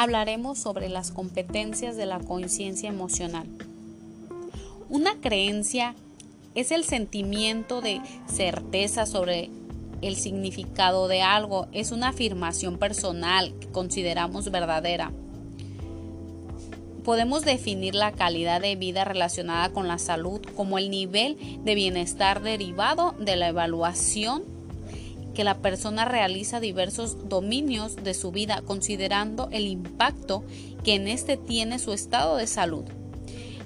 hablaremos sobre las competencias de la conciencia emocional. Una creencia es el sentimiento de certeza sobre el significado de algo, es una afirmación personal que consideramos verdadera. Podemos definir la calidad de vida relacionada con la salud como el nivel de bienestar derivado de la evaluación que la persona realiza diversos dominios de su vida considerando el impacto que en este tiene su estado de salud.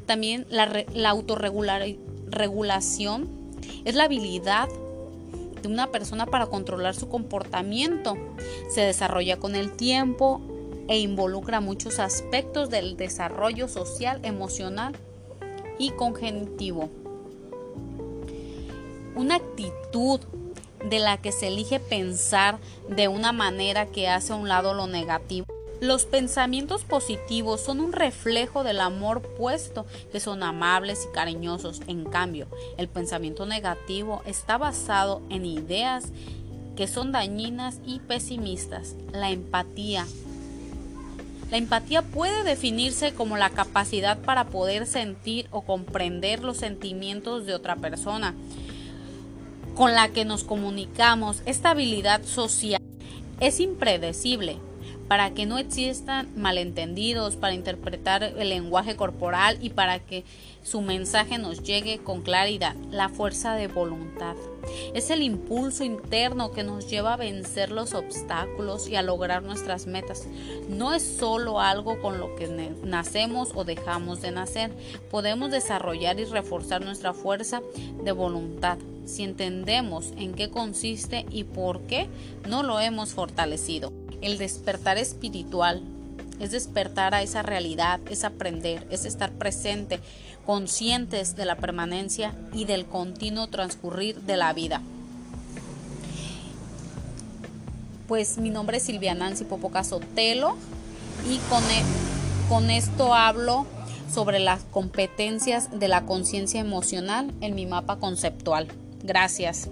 También la, la autorregulación es la habilidad de una persona para controlar su comportamiento. Se desarrolla con el tiempo e involucra muchos aspectos del desarrollo social, emocional y cognitivo. Una actitud de la que se elige pensar de una manera que hace a un lado lo negativo. Los pensamientos positivos son un reflejo del amor puesto, que son amables y cariñosos. En cambio, el pensamiento negativo está basado en ideas que son dañinas y pesimistas. La empatía. La empatía puede definirse como la capacidad para poder sentir o comprender los sentimientos de otra persona con la que nos comunicamos, esta habilidad social es impredecible para que no existan malentendidos, para interpretar el lenguaje corporal y para que su mensaje nos llegue con claridad. La fuerza de voluntad es el impulso interno que nos lleva a vencer los obstáculos y a lograr nuestras metas. No es solo algo con lo que nacemos o dejamos de nacer. Podemos desarrollar y reforzar nuestra fuerza de voluntad si entendemos en qué consiste y por qué no lo hemos fortalecido. El despertar espiritual es despertar a esa realidad, es aprender, es estar presente, conscientes de la permanencia y del continuo transcurrir de la vida. Pues mi nombre es Silvia Nancy Popoca Sotelo y con, e, con esto hablo sobre las competencias de la conciencia emocional en mi mapa conceptual. Gracias.